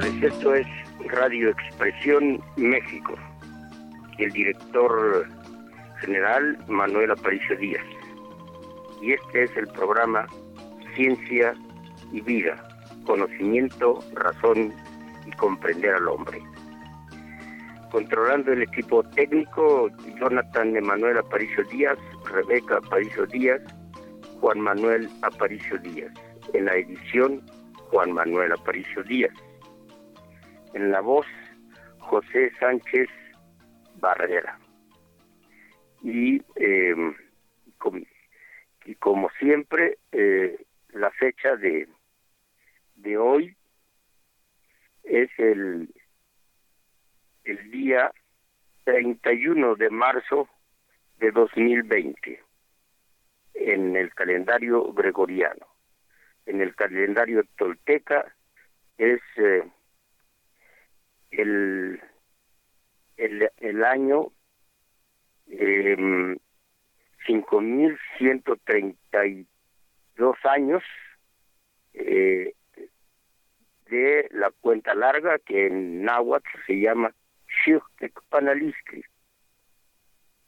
tardes. Esto es Radio Expresión México. El director general Manuel Aparicio Díaz. Y este es el programa Ciencia y Vida, Conocimiento, Razón y Comprender al Hombre. Controlando el equipo técnico, Jonathan Emanuel Aparicio Díaz, Rebeca Aparicio Díaz, Juan Manuel Aparicio Díaz. En la edición, Juan Manuel Aparicio Díaz. En la voz, José Sánchez Barrera. Y, em, y como siempre, eh, la fecha de, de hoy es el, el día 31 de marzo de 2020 en el calendario gregoriano. En el calendario tolteca es eh, el, el, el año eh, em, 5.132 años eh, de la cuenta larga que en náhuatl se llama Xixtecpanaliscri.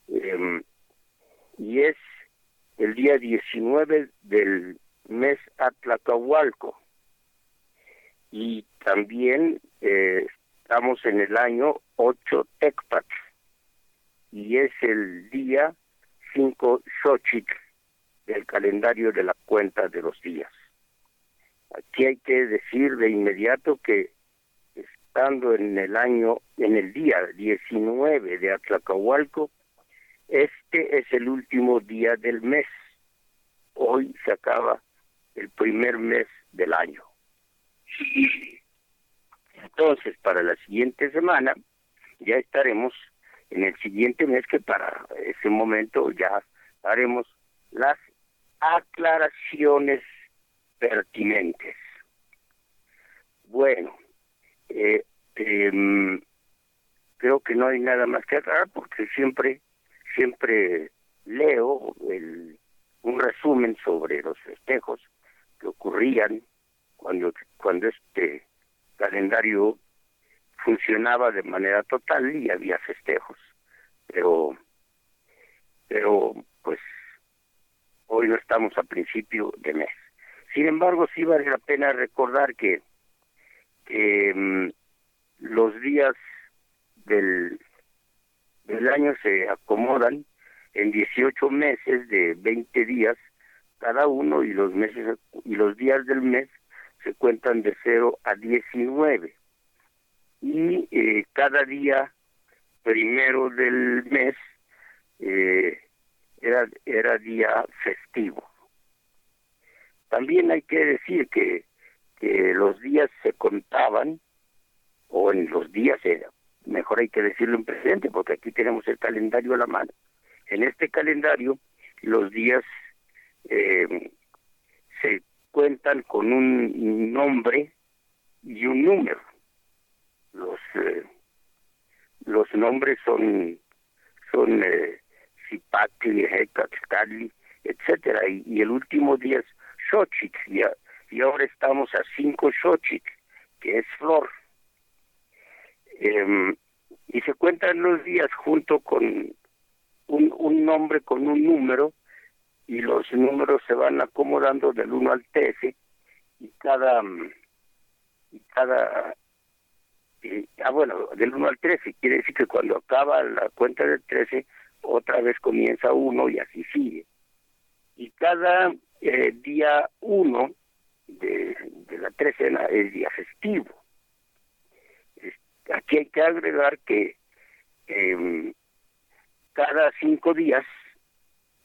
Eh, y es el día 19 del mes Atlacahualco. Y también eh, estamos en el año 8 Tecpat. Y es el día 5 Xochitl del calendario de la cuenta de los días. Aquí hay que decir de inmediato que estando en el año, en el día 19 de Atlacahualco, este es el último día del mes. Hoy se acaba el primer mes del año. Entonces, para la siguiente semana, ya estaremos en el siguiente mes, que para ese momento ya haremos las aclaraciones pertinentes. Bueno, eh, em, creo que no hay nada más que aclarar porque siempre, siempre leo el, un resumen sobre los festejos que ocurrían cuando, cuando este calendario funcionaba de manera total y había festejos. Pero, pero pues hoy no estamos a principio de mes. Sin embargo, sí vale la pena recordar que, mm, los días del, del año se acomodan en 18 meses de 20 días cada uno y los meses y los días del mes se cuentan de 0 a 19 y eh, cada día primero del mes eh, era era día festivo también hay que decir que, que los días se contaban, o en los días era, mejor hay que decirlo en presente, porque aquí tenemos el calendario a la mano. En este calendario, los días eh, se cuentan con un nombre y un número. Los eh, los nombres son son eh, Zipatli, etcétera, y, el último día es Xochitl, y, ahora estamos a cinco Xochitl, que es flor. Eh, y se cuentan los días junto con un, un nombre, con un número, y los números se van acomodando del 1 al 13, y cada, y cada ah bueno, del 1 al 13, quiere decir que cuando acaba la cuenta del 13, otra vez comienza uno y así sigue. Y cada eh, día 1 de, de, la trecena es día festivo. aquí hay que agregar que eh, cada cinco días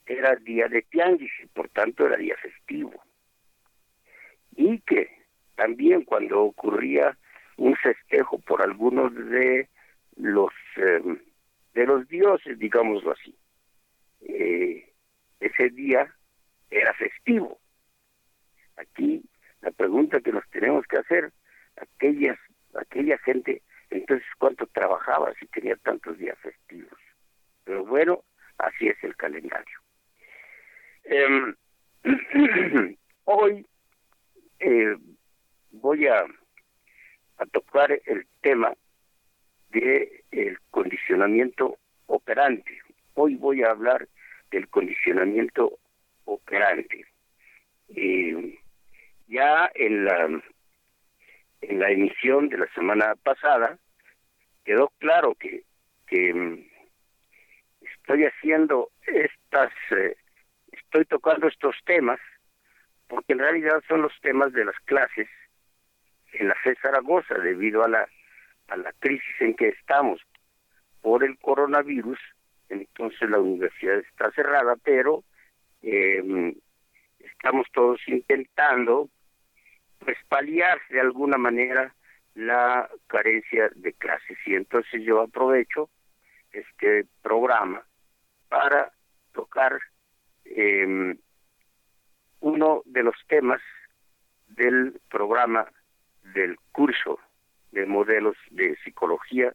era día de tianguis y por tanto era día festivo. Y que también cuando ocurría un festejo por algunos de los eh, de los dioses, digámoslo así, eh, ese día era festivo. Aquí la pregunta que nos tenemos que hacer, aquellas, aquella gente, entonces cuánto trabajaba si tenía tantos días festivos. Pero bueno, así es el calendario. Eh, hoy eh, voy a tocar el tema de el condicionamiento operante. Hoy voy a hablar del condicionamiento operante. Eh, ya en la en la emisión de la semana pasada quedó claro que que mm, estoy haciendo estas eh, estoy tocando estos temas porque en realidad son los temas de las clases en la FE Zaragoza debido a la a la crisis en que estamos por el coronavirus. Entonces la universidad está cerrada pero eh, estamos todos intentando pues paliar de alguna manera la carencia de clases. Y entonces yo aprovecho este programa para tocar eh, uno de los temas del programa del curso de modelos de psicología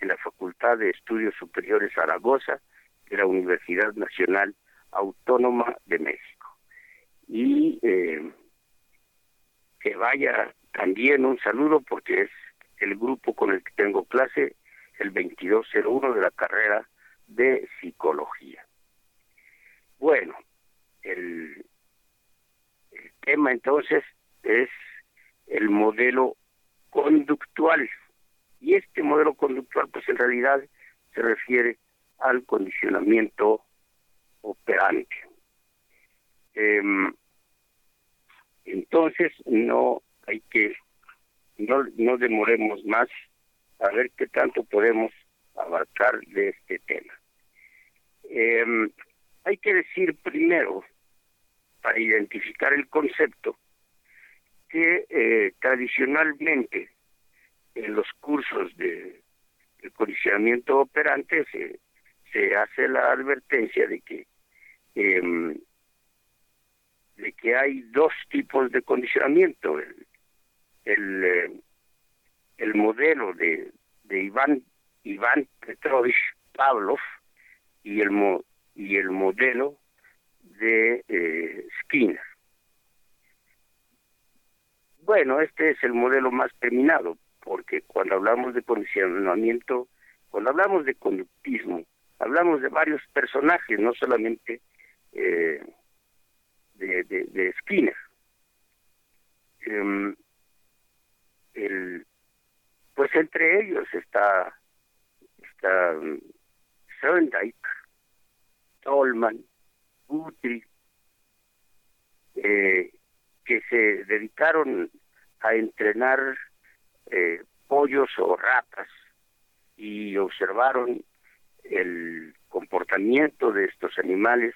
en la Facultad de Estudios Superiores Zaragoza de la Universidad Nacional Autónoma de México. Y eh, que vaya también un saludo porque es el grupo con el que tengo clase, el 2201 de la carrera de psicología. Bueno, el, tema entonces es el modelo conductual. Y este modelo conductual, pues en realidad se refiere al condicionamiento operante. Em, entonces, no hay que, no, no demoremos más a ver qué tanto podemos abarcar de este tema. Eh, hay que decir primero, para identificar el concepto, que eh, tradicionalmente en los cursos de, condicionamiento operante se, hace la advertencia de que eh, de que hay dos tipos de condicionamiento el el, eh, el modelo de, de Iván Iván Petrovich Pavlov y el y el modelo de eh, Skinner. Bueno, este es el modelo más terminado, porque cuando hablamos de condicionamiento, cuando hablamos de conductismo, hablamos de varios personajes, no solamente eh, de, de, Skinner. Em, el, pues entre ellos está, está um, Tolman, Guthrie, eh, que se dedicaron a entrenar eh, pollos o ratas y observaron el comportamiento de estos animales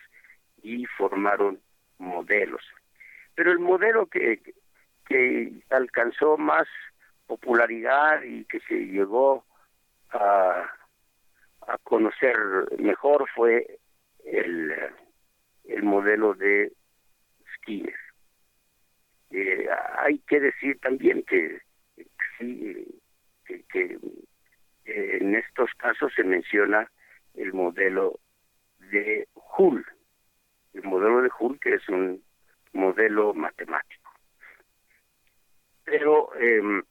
y formaron modelos. Pero el modelo que, que alcanzó más popularidad y que se llegó a, a conocer mejor fue el, el modelo de Skinner. Eh, hay que decir también que, que, que eh, en estos casos se menciona el modelo de Hull, el modelo de Hull que es un modelo matemático. Pero eh,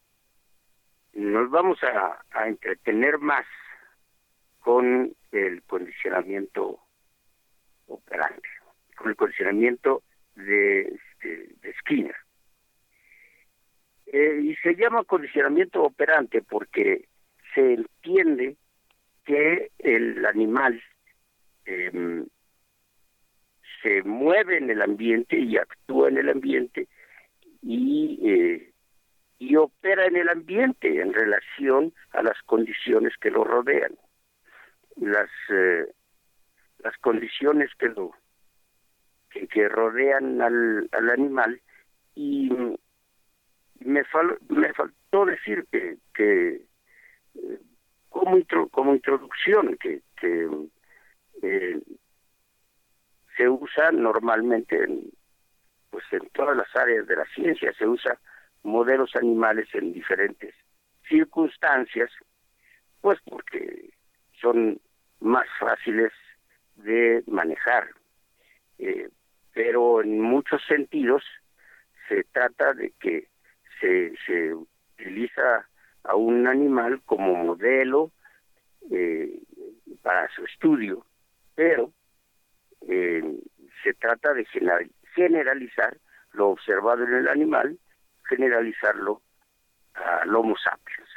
nos vamos a, a entretener más con el condicionamiento operante, con el condicionamiento de, este, de, Skinner. Eh, y se llama condicionamiento operante porque se entiende que el animal eh, se mueve en el ambiente y actúa en el ambiente y, eh, y opera en el ambiente en relación a las condiciones que lo rodean. Las eh, las condiciones que lo que, rodean al, al animal y me, me faltó decir que, que eh, como, como introducción que, que eh, se usa normalmente en, pues en todas las áreas de la ciencia se usa modelos animales en diferentes circunstancias pues porque son más fáciles de manejar. Eh, pero en muchos sentidos se trata de que se, se utiliza a un animal como modelo eh, para su estudio, pero eh, se trata de generalizar lo observado en el animal, generalizarlo al Homo sapiens.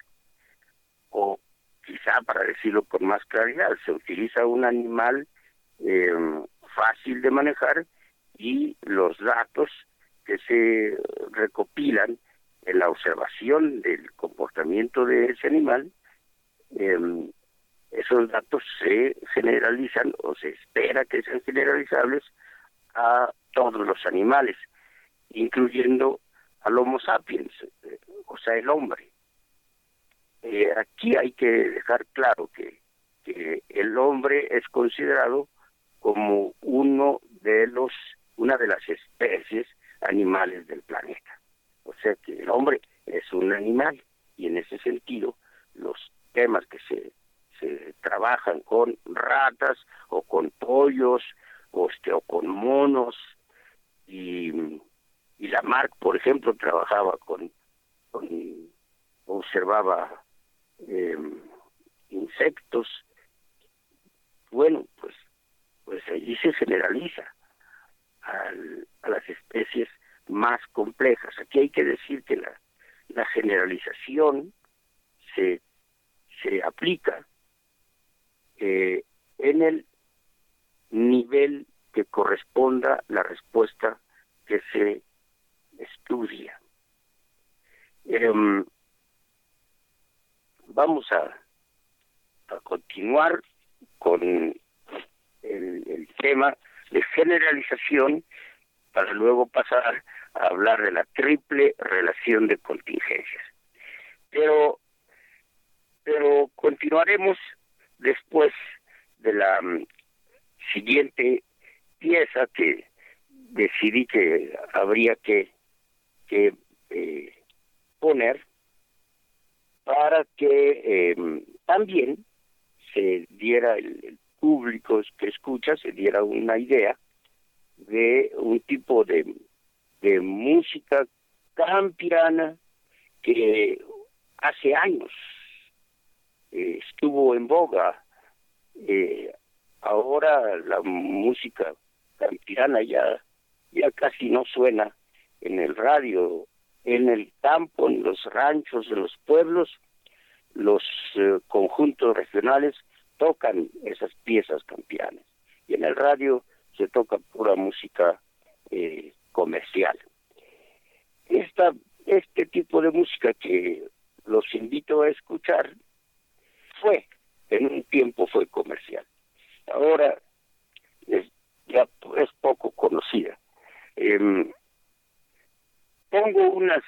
O quizá para decirlo con más claridad, se utiliza un animal eh, fácil de manejar y los datos que se recopilan en la observación del comportamiento de ese animal, em, esos datos se generalizan o se espera que sean generalizables a todos los animales, incluyendo al Homo sapiens, o sea, el hombre. Eh, aquí hay que dejar claro que el hombre es considerado como uno de los una de las especies animales del planeta. O sea que el hombre es un animal y en ese sentido los temas que se, se trabajan con ratas o con pollos o, este, o con monos y, y la Marc, por ejemplo, trabajaba con, con observaba em, insectos. Bueno, pues pues allí se generaliza a las especies más complejas. Aquí hay que decir que la, generalización se, se aplica eh, en el nivel que corresponda la respuesta que se estudia. Em, vamos a, a continuar con el, el tema de generalización para luego pasar a hablar de la triple relación de contingencias. Pero, pero continuaremos después de la mm, siguiente pieza que decidí que habría que, que eh, poner para que em, también se diera el, público que escucha se diera una idea de un tipo de, de música campiana que hace años eh, estuvo en boga. Eh, ahora la música campirana ya, ya casi no suena en el radio, en el campo, en los ranchos, en los pueblos, los eh, conjuntos regionales tocan esas piezas campianas. Y en el radio se toca pura música eh, comercial. Esta, este tipo de música que los invito a escuchar fue, en un tiempo fue comercial. Ahora ya es poco conocida. Em, pongo unas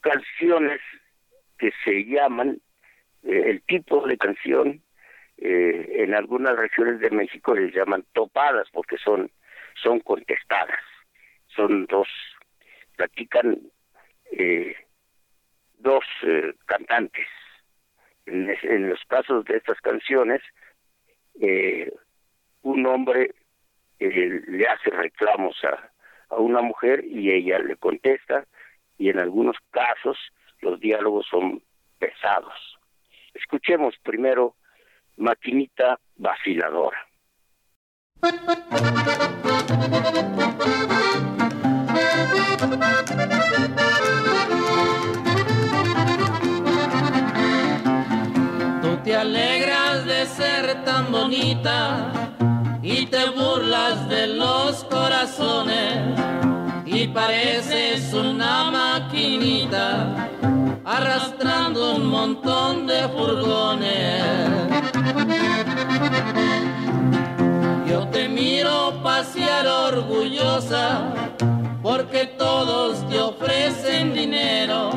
canciones que se llaman, eh, el tipo de canción eh, en algunas regiones de México les llaman topadas porque son son contestadas. Son dos platican eh, dos eh, cantantes. En, en, los casos de estas canciones eh, un hombre eh, le hace reclamos a, a una mujer y ella le contesta y en algunos casos los diálogos son pesados. Escuchemos primero maquinita vaciladora. Tú te alegras de ser tan bonita y te burlas de los corazones y pareces una maquinita arrastrando un montón de furgones. Miro pasear orgullosa porque todos te ofrecen dinero.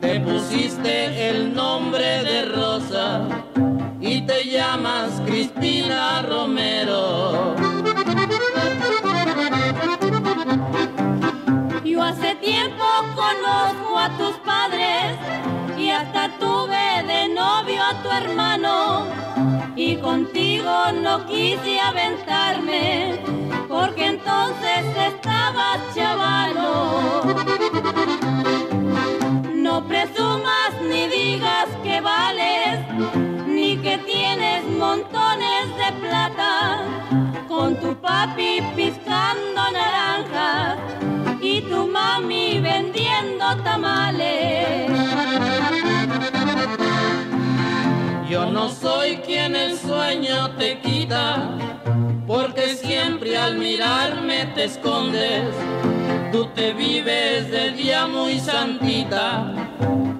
Te pusiste el nombre de Rosa y te llamas Crispina Romero. no quise aventarme, porque entonces estaba chavalo. No presumas ni digas que vales, ni que tienes montones de plata, con tu papi piscando naranjas y tu mami vendiendo tamales. Al mirarme te escondes, tú te vives de día muy santita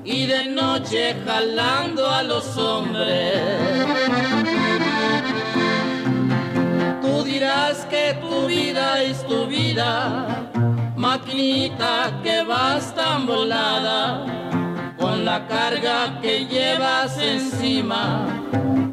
y de noche jalando a los hombres. Tú dirás que tu vida es tu vida, maquinita que vas tan volada, con la carga que llevas encima,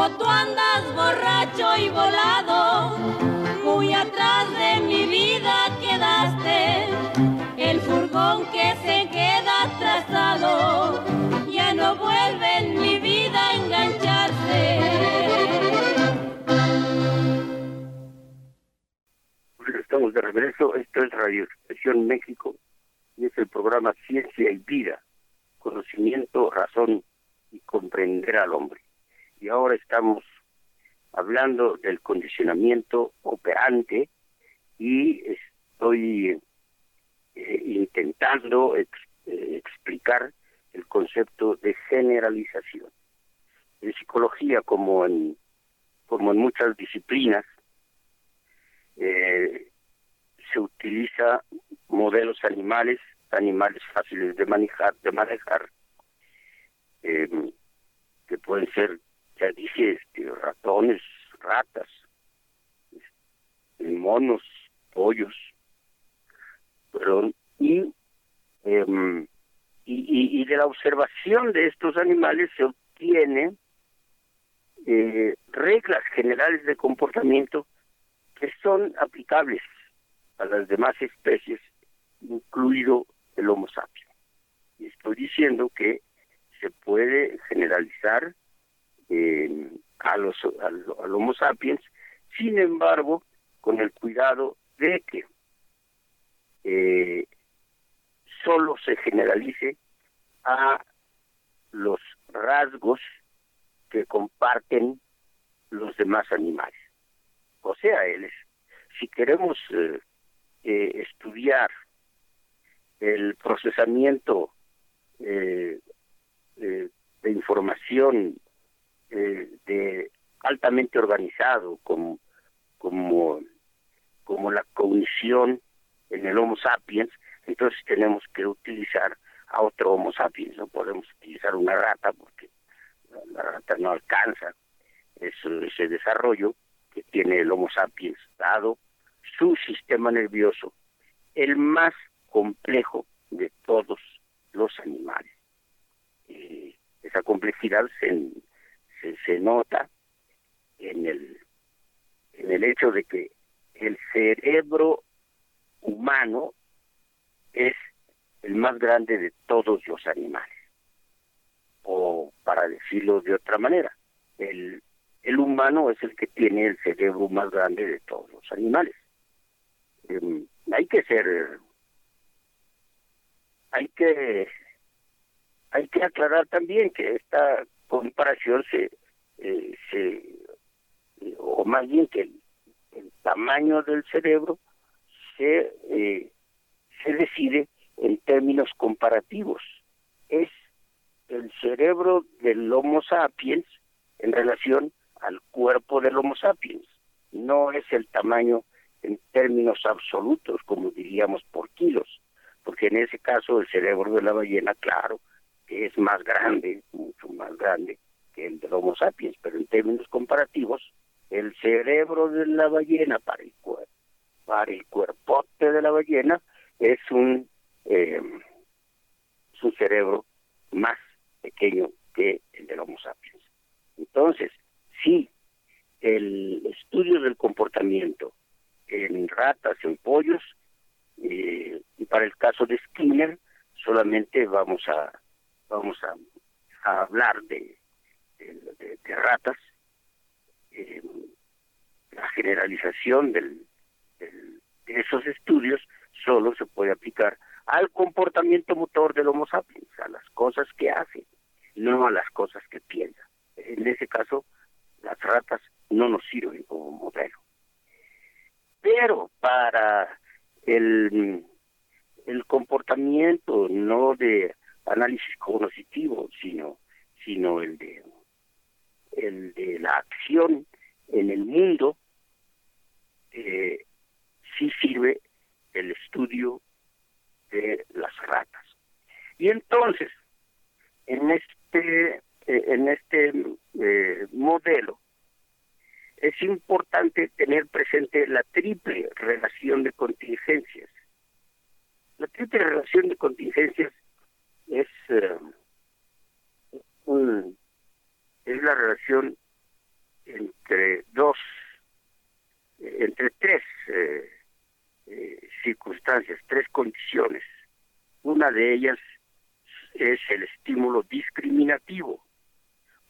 Como tú andas borracho y volado, muy atrás de mi vida quedaste, el furgón que se queda atrasado, ya no vuelve en mi vida a engancharse. estamos de regreso. Esto es Radio Expresión México y es el programa Ciencia y Vida, conocimiento, razón y comprender al hombre. Y ahora estamos hablando del condicionamiento operante y estoy eh, intentando eh, explicar el concepto de generalización. En psicología, como en, como en muchas disciplinas, eh, se utiliza modelos animales, animales fáciles de manejar, de manejar, que pueden ser, ya dije, este, ratones, ratas, monos, pollos, perdón, y, y, de la observación de estos animales se obtiene eh, reglas generales de comportamiento que son aplicables a las demás especies, incluido el Homo sapiens. Y estoy diciendo que se puede generalizar eh, a los al, Homo sapiens, sin embargo, con el cuidado de que eh, solo se generalice a los rasgos que comparten los demás animales. O sea, él si queremos eh, eh, estudiar el procesamiento eh, de información de altamente organizado como como como la cognición en el Homo sapiens, entonces tenemos que utilizar a otro Homo sapiens, no podemos utilizar una rata porque la, rata no alcanza ese desarrollo que tiene el Homo sapiens dado su sistema nervioso, el más complejo de todos los animales. esa complejidad se, se, nota en el, en el hecho de que el cerebro humano es el más grande de todos los animales. O para decirlo de otra manera, el, el humano es el que tiene el cerebro más grande de todos los animales. Em, hay que ser hay que hay que aclarar también que esta comparación se eh, se o más bien que el, tamaño del cerebro se eh, se decide en términos comparativos. Es el cerebro del Homo sapiens en relación al cuerpo del Homo sapiens. No es el tamaño en términos absolutos, como diríamos por kilos, porque en ese caso el cerebro de la ballena, claro, que es más grande, mucho más grande que el del Homo sapiens, pero en términos comparativos, el cerebro de la ballena para el cuerpo, para el cuerpote de la ballena es un eh, cerebro más pequeño que el del Homo sapiens. Entonces, sí, el estudio del comportamiento en ratas, en pollos, eh, y para el caso de Skinner solamente vamos a vamos a, a hablar de, de, ratas, eh, la generalización del, de esos estudios solo se puede aplicar al comportamiento motor del Homo sapiens, a las cosas que hace, no a las cosas que piensa. En ese caso, las ratas no nos sirven como modelo. Pero para el, el comportamiento no de análisis cognitivo, sino, sino el de el de la acción en el mundo, eh, sí sirve el estudio de las ratas. Y entonces, en este, eh, en este eh, modelo, es importante tener presente la triple relación de contingencias. La triple relación de contingencias es, eh, un, es la relación entre dos, entre tres circunstancias, tres condiciones. Una de ellas es el estímulo discriminativo,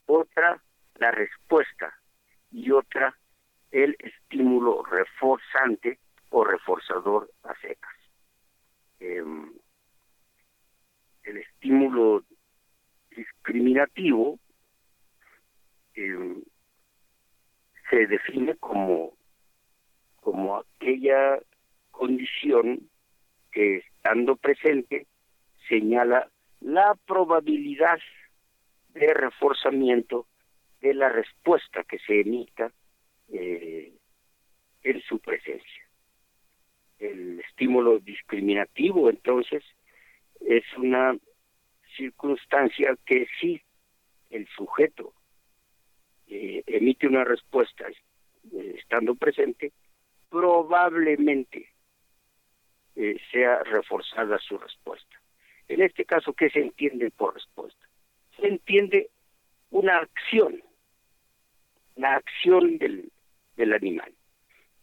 otra la respuesta y otra el estímulo reforzante o reforzador a secas. Em, el estímulo discriminativo em, se define como, como aquella condición que estando presente señala la probabilidad de reforzamiento de la respuesta que se emita eh, en su presencia. El estímulo discriminativo, entonces, es una circunstancia que si el sujeto eh, emite una respuesta eh, estando presente, probablemente sea reforzada su respuesta. En este caso, ¿qué se entiende por respuesta? Se entiende una acción, la acción del, del animal.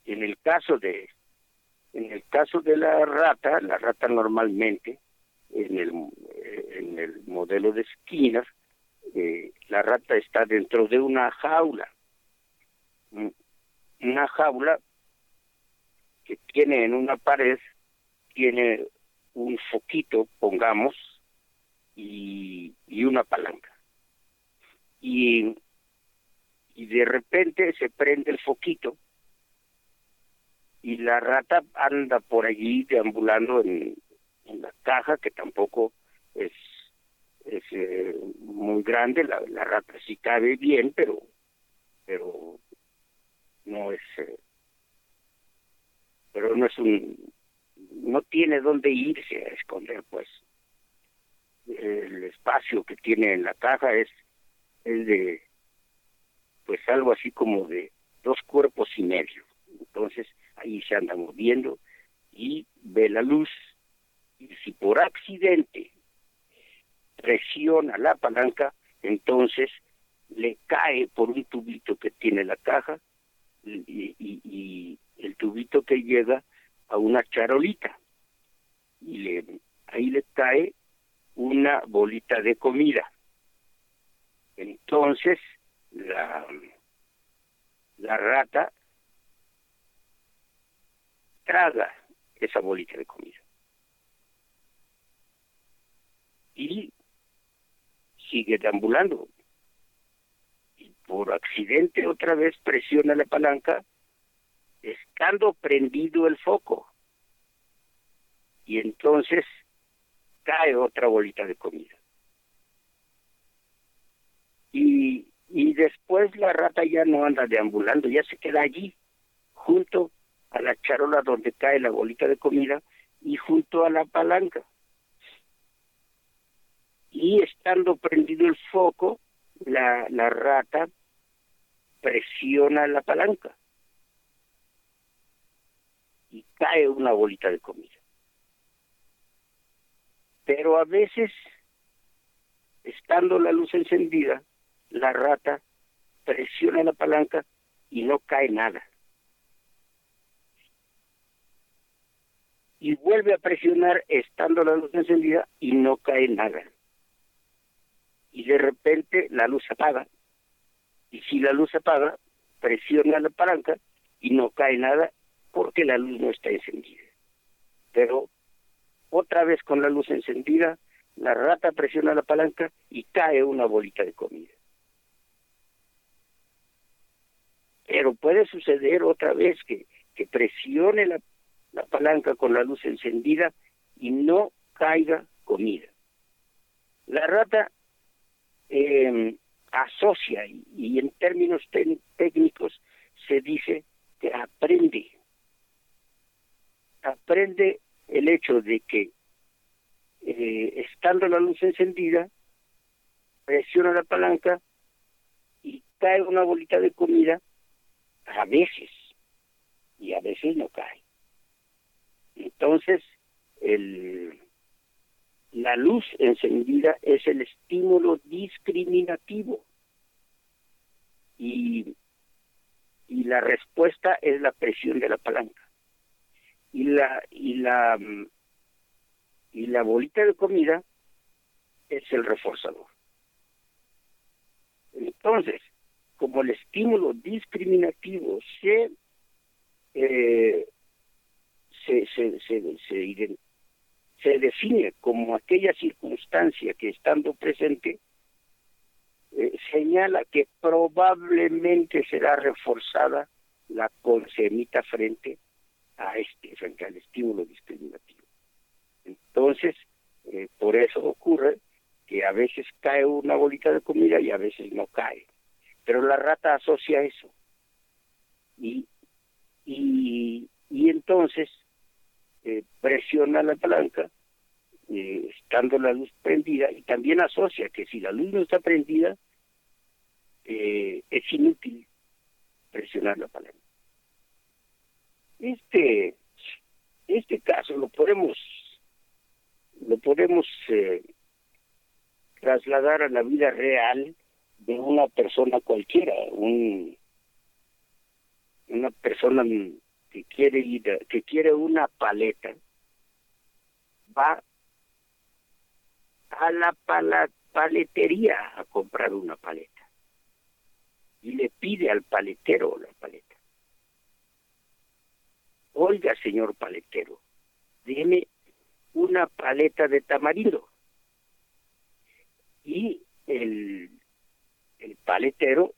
En el caso de en el caso de la rata, la rata normalmente en el en el modelo de Skinner, eh, la rata está dentro de una jaula, una jaula que tiene en una pared tiene un foquito, pongamos, y, y una palanca. Y, y de repente se prende el foquito y la rata anda por allí deambulando en, en la caja, que tampoco es, es eh, muy grande, la, la rata sí cabe bien, pero, pero no es... Eh, pero no es un no tiene dónde irse a esconder, pues. El espacio que tiene en la caja es, es de, pues algo así como de dos cuerpos y medio. Entonces ahí se anda moviendo y ve la luz. Y si por accidente presiona la palanca, entonces le cae por un tubito que tiene la caja y, el tubito que llega a una charolita y ahí le cae una bolita de comida. Entonces la, la rata traga esa bolita de comida. Y sigue deambulando. Y por accidente otra vez presiona la palanca estando prendido el foco. Y entonces cae otra bolita de comida. Y, y después la rata ya no anda deambulando, ya se queda allí, junto a la charola donde cae la bolita de comida y junto a la palanca. Y estando prendido el foco, la, rata presiona la palanca y cae una bolita de comida. Pero a veces, estando la luz encendida, la rata presiona la palanca y no cae nada. Y vuelve a presionar estando la luz encendida y no cae nada. Y de repente la luz apaga. Y si la luz apaga, presiona la palanca y no cae nada porque la luz no está encendida. Pero otra vez con la luz encendida, la rata presiona la palanca y cae una bolita de comida. Pero puede suceder otra vez que, que presione la, la palanca con la luz encendida y no caiga comida. La rata eh, asocia y, en términos técnicos se dice que aprende. Aprende el hecho de que eh, estando la luz encendida, presiona la palanca y cae una bolita de comida a veces y a veces no cae. Entonces, el, la luz encendida es el estímulo discriminativo y, y la respuesta es la presión de la palanca. Y la, y la, y la bolita de comida es el reforzador. Entonces, como el estímulo discriminativo se, eh, se, se, se, se, se define como aquella circunstancia que estando presente eh, señala que probablemente será reforzada la consemita frente a este, frente al estímulo discriminativo. Entonces, eh, por eso ocurre que a veces cae una bolita de comida y a veces no cae. Pero la rata asocia eso. Y, y, y entonces eh, presiona la palanca, eh, estando la luz prendida, y también asocia que si la luz no está prendida, eh, es inútil presionar la palanca. Este, este caso lo podemos, lo podemos trasladar a la vida real de una persona cualquiera, un, una persona que quiere ir, que quiere una paleta, va a la paletería a comprar una paleta y le pide al paletero la paleta. Oiga, señor paletero, deme una paleta de tamarindo. Y el, el paletero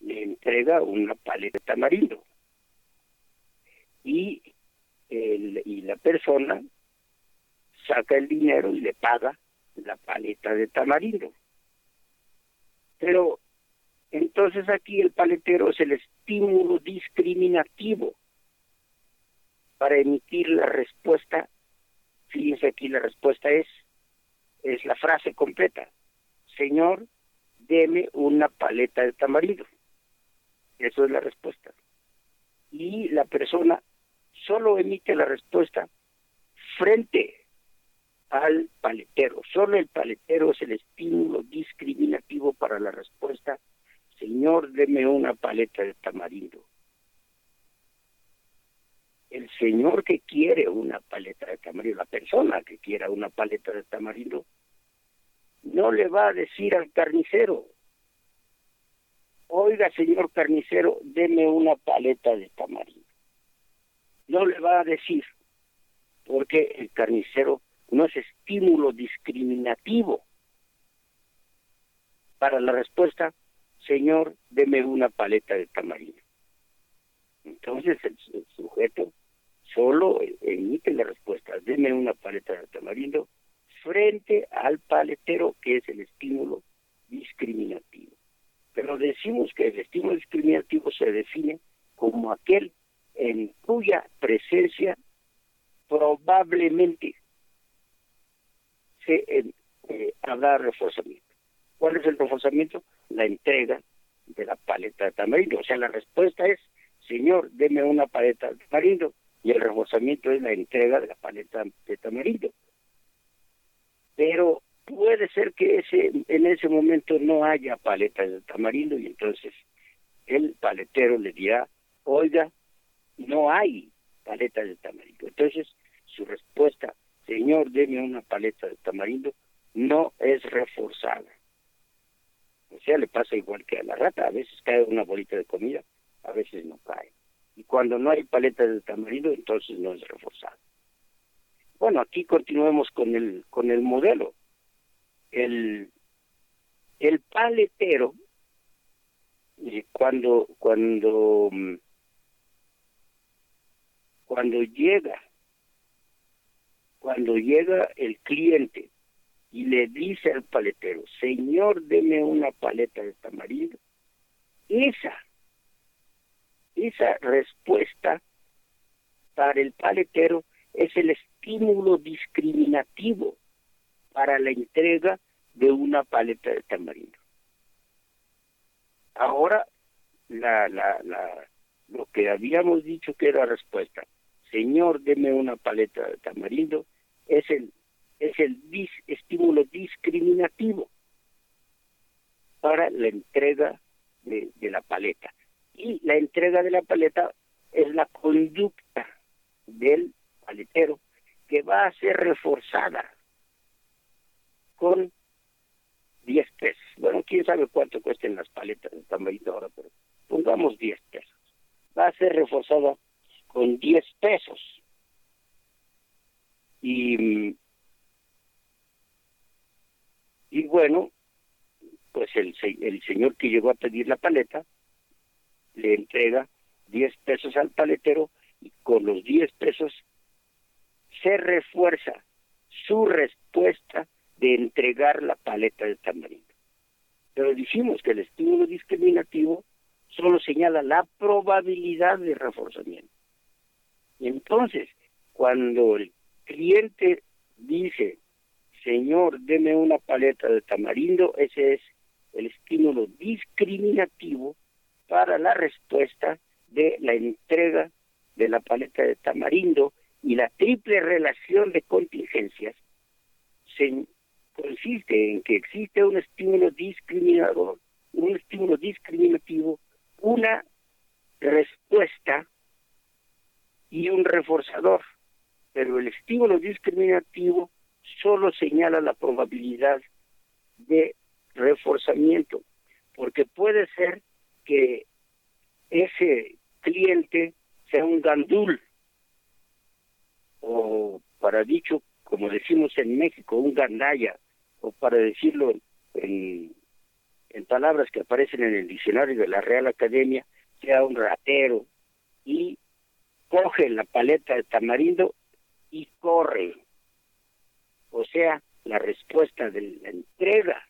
le entrega una paleta de tamarindo y, el, y la persona saca el dinero y le paga la paleta de tamarindo. Pero entonces aquí el paletero es el estímulo discriminativo para emitir la respuesta. Fíjense aquí la respuesta es es la frase completa. Señor, deme una paleta de tamarindo. Eso es la respuesta. Y la persona solo emite la respuesta frente al paletero. Solo el paletero es el estímulo discriminativo para la respuesta. Señor, deme una paleta de tamarindo. El señor que quiere una paleta de tamarindo, la persona que quiera una paleta de tamarindo, no le va a decir al carnicero, oiga señor carnicero, deme una paleta de tamarindo no le va a decir, porque el carnicero no es estímulo discriminativo. Para la respuesta, señor, deme una paleta de tamarindo. Entonces el, sujeto solo emite la respuesta, deme una paleta de tamarindo, frente al paletero, que es el estímulo discriminativo. Pero decimos que el estímulo discriminativo se define como aquel en cuya presencia probablemente se eh, eh, habrá reforzamiento. ¿Cuál es el reforzamiento? La entrega de la paleta de tamarindo. O sea, la respuesta es, señor, deme una paleta de tamarindo, y el reforzamiento es la entrega de la paleta de tamarindo. Pero puede ser que ese en ese momento no haya paleta de tamarindo y entonces el paletero le dirá, oiga, no hay paleta de tamarindo. Entonces, su respuesta, Señor, deme una paleta de tamarindo, no es reforzada. O sea, le pasa igual que a la rata, a veces cae una bolita de comida, a veces no cae. Y cuando no hay paleta de tamarindo, entonces no es reforzada. Bueno, aquí continuemos con el con el modelo. El el paletero eh, cuando cuando mm, cuando llega, cuando llega el cliente y le dice al paletero, señor, deme una paleta de tamarindo, esa, esa respuesta para el paletero es el estímulo discriminativo para la entrega de una paleta de tamarindo. Ahora, la, la, la, lo que habíamos dicho que era respuesta, Señor, deme una paleta de tamarindo, es el, es el estímulo discriminativo para la entrega de, de la paleta. Y la entrega de la paleta es la conducta del paletero que va a ser reforzada con 10 pesos. Bueno, quién sabe cuánto cuesten las paletas de tamarindo ahora, pero pongamos 10 pesos. Va a ser reforzada con 10 pesos. Y, y bueno, pues el, el señor que llegó a pedir la paleta le entrega 10 pesos al paletero y con los 10 pesos se refuerza su respuesta de entregar la paleta de tamarindo. Pero dijimos que el estímulo discriminativo solo señala la probabilidad de reforzamiento. Entonces, cuando el cliente dice, señor, deme una paleta de tamarindo, ese es el estímulo discriminativo para la respuesta de la entrega de la paleta de tamarindo y la triple relación de contingencias se consiste en que existe un estímulo discriminador, un estímulo discriminativo, una respuesta y un reforzador. Pero el estímulo discriminativo solo señala la probabilidad de reforzamiento, porque puede ser que ese cliente sea un gandul, o para dicho, como decimos en México, un gandaya, o para decirlo en, palabras que aparecen en el diccionario de la Real Academia, sea un ratero, y coge la paleta de tamarindo y corre. O sea, la respuesta de la entrega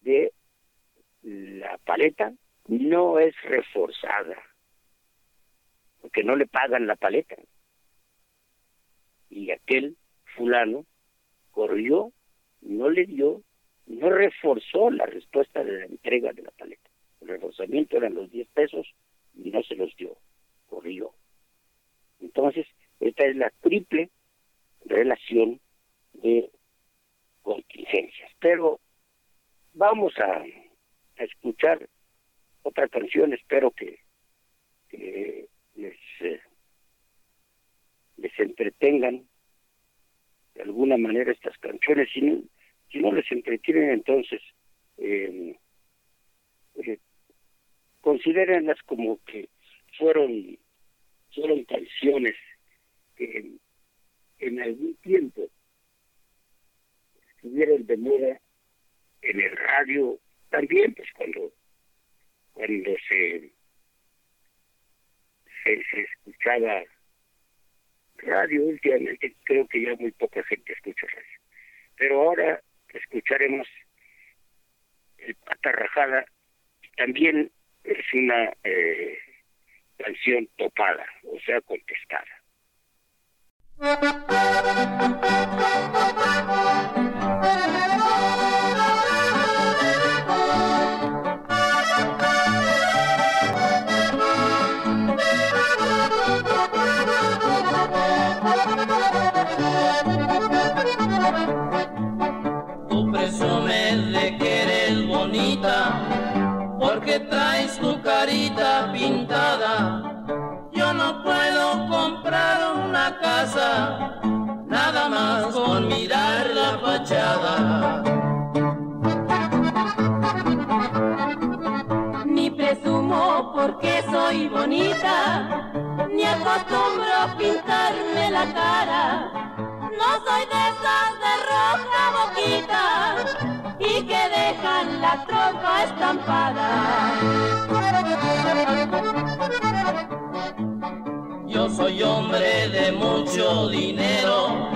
de la paleta no es reforzada porque no le pagan la paleta. Y aquel fulano corrió, no le dio, no reforzó la respuesta de la entrega de la paleta. El reforzamiento eran los 10 pesos y no se los dio, corrió. Entonces, esta es la triple relación de contingencias. Pero vamos a, escuchar otra canción, espero que, les, eh, les entretengan de alguna manera estas canciones. Si no, si no les entretienen, entonces eh, eh, considérenlas como que fueron, fueron canciones que en algún tiempo estuvieron de moda en el radio, también pues cuando, cuando se se, escuchaba radio últimamente, creo que ya muy poca gente escucha radio. Pero ahora escucharemos el Pata Rajada, también es una eh, canción topada, o sea, contestada. porque nada más con mirar la fachada. Ni presumo porque soy bonita, ni acostumbro pintarme la cara. No soy de esas de roja boquita y que dejan la trompa estampada. Soy hombre de mucho dinero,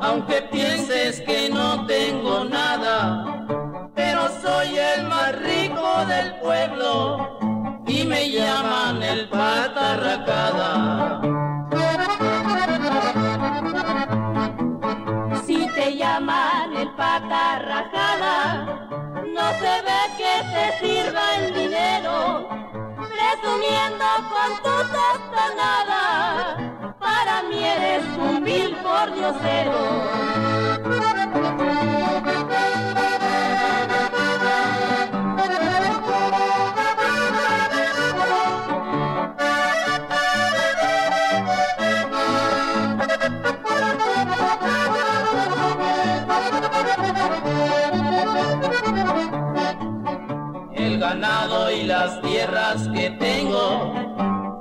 aunque pienses que no tengo nada, pero soy el más rico del pueblo y me llaman el patarracada. Si te llaman el patarracada, no se ve que te sirva el dinero, presumiendo con tu tostonada, para mí eres un vil por las tierras que tengo,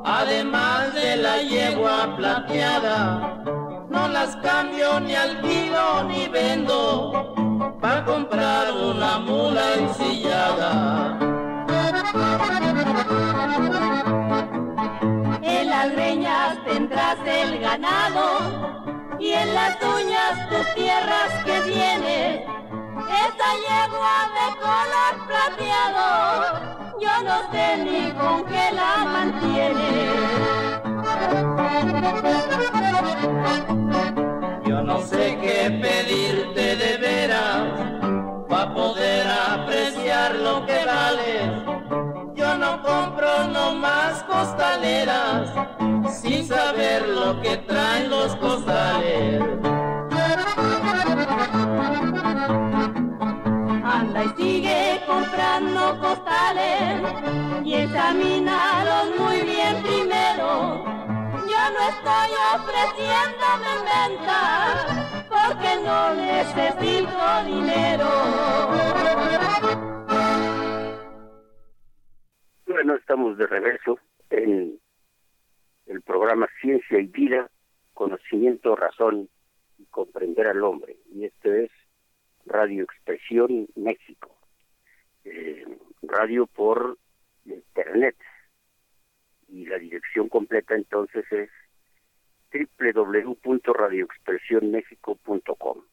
además de la yegua plateada, no las cambio ni alquilo ni vendo, para comprar una mula ensillada. En las reñas tendrás el ganado y en las uñas tus tierras que tienes esa yegua de color plateado, yo no sé ni con qué la mantiene. Yo no sé qué pedirte de veras, para poder apreciar lo que vales. Yo no compro nomás costaleras, sin saber lo que traen los costales. Y sigue comprando costales y examínalos muy bien primero. Yo no estoy ofreciéndome en venta porque no necesito dinero. Bueno, estamos de regreso en el programa Ciencia y Vida, Conocimiento, Razón y Comprender al Hombre. Y este es Radio Expresión México, eh, radio por internet. Y la dirección completa entonces es www.radioexpresionmexico.com.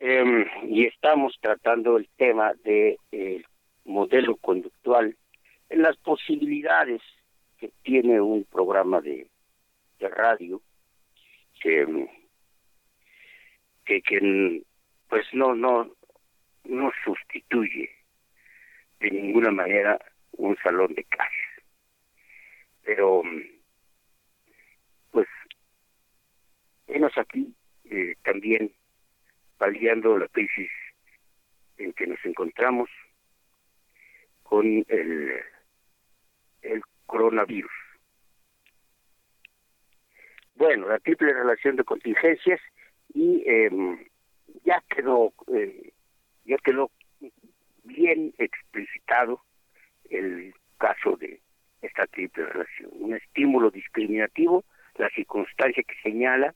Eh, y estamos tratando el tema de eh, modelo conductual en las posibilidades que tiene un programa de, de radio que que, que pues no no no sustituye de ninguna manera un salón de clases pero pues venos aquí eh, también paliando la crisis en que nos encontramos con el el coronavirus. Bueno la triple relación de contingencias y eh, ya quedó eh, ya quedó bien explicitado el caso de esta triple relación un estímulo discriminativo la circunstancia que señala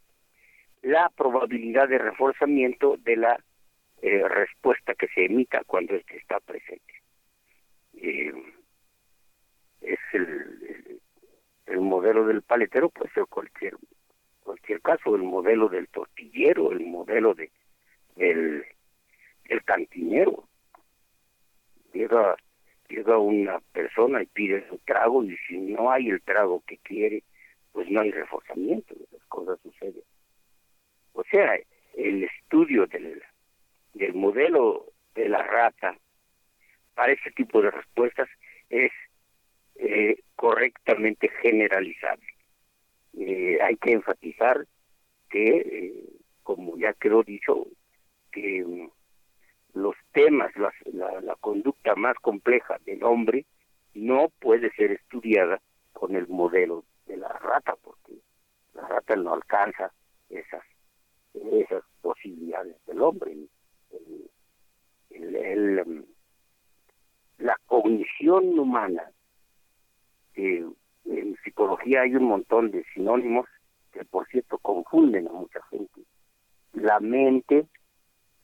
la probabilidad de reforzamiento de la eh, respuesta que se emita cuando éste está presente. Eh, es el, el, el modelo del paletero puede ser cualquier cualquier caso el modelo del tortillero el modelo de el cantinero. Llega llega una persona y pide su trago y si no hay el trago que quiere pues no hay reforzamiento las cosas suceden. O sea el estudio del del modelo de la rata para ese tipo de respuestas es eh, correctamente generalizable eh, hay que enfatizar que, eh, como ya quedó dicho, que um, los temas, la, conducta más compleja del hombre no puede ser estudiada con el modelo de la rata, porque la rata no alcanza esas posibilidades del hombre. El, um, la cognición humana eh, en psicología hay un montón de sinónimos que por cierto confunden a mucha gente. La mente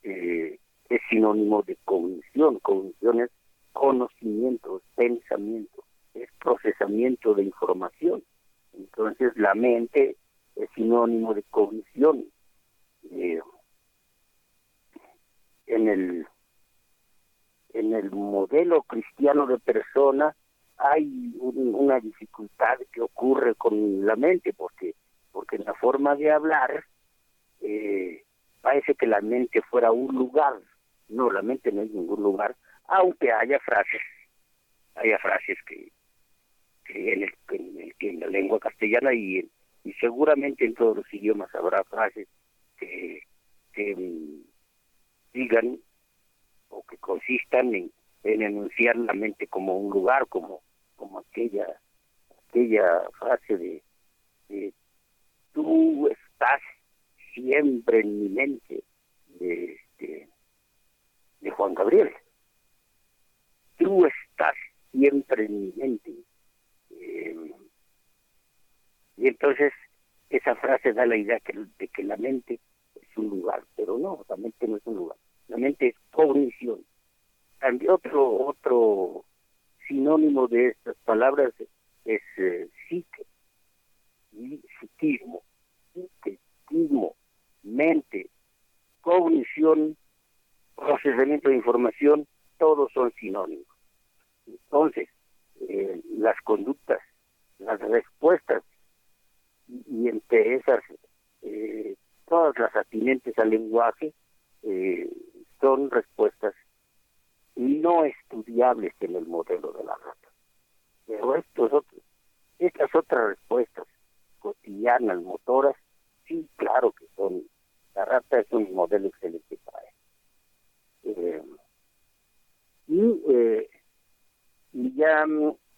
eh, es sinónimo de cognición, cognición es conocimiento, es pensamiento, es procesamiento de información. Entonces, la mente es sinónimo de cognición. Eh, en el en el modelo cristiano de persona hay una dificultad que ocurre con la mente porque porque en la forma de hablar eh, parece que la mente fuera un lugar. No la mente no es ningún lugar aunque haya frases haya frases que, que en, el, en, la lengua castellana y seguramente en todos los idiomas habrá frases que, que mm, digan o que consistan en, en enunciar la mente como un lugar, como, como aquella, aquella frase de, tú estás siempre en mi mente de, de, Juan Gabriel. Tú estás siempre en mi mente. Eh, y entonces esa frase da la idea que, de que la mente es un lugar, pero no, la mente no es un lugar. La mente es cognición. También otro, otro sinónimo de estas palabras es eh, psique, y psiquismo, psiquismo, mente, cognición, procesamiento de información, todos son sinónimos. Entonces, eh, las conductas, las respuestas y entre esas eh, todas las atinentes al lenguaje son respuestas estudiables en el modelo de la rata. Pero estos otros, estas otras respuestas cotidianas, motoras, sí, claro que son. La rata es un modelo excelente para eso. Eh, y, eh, y ya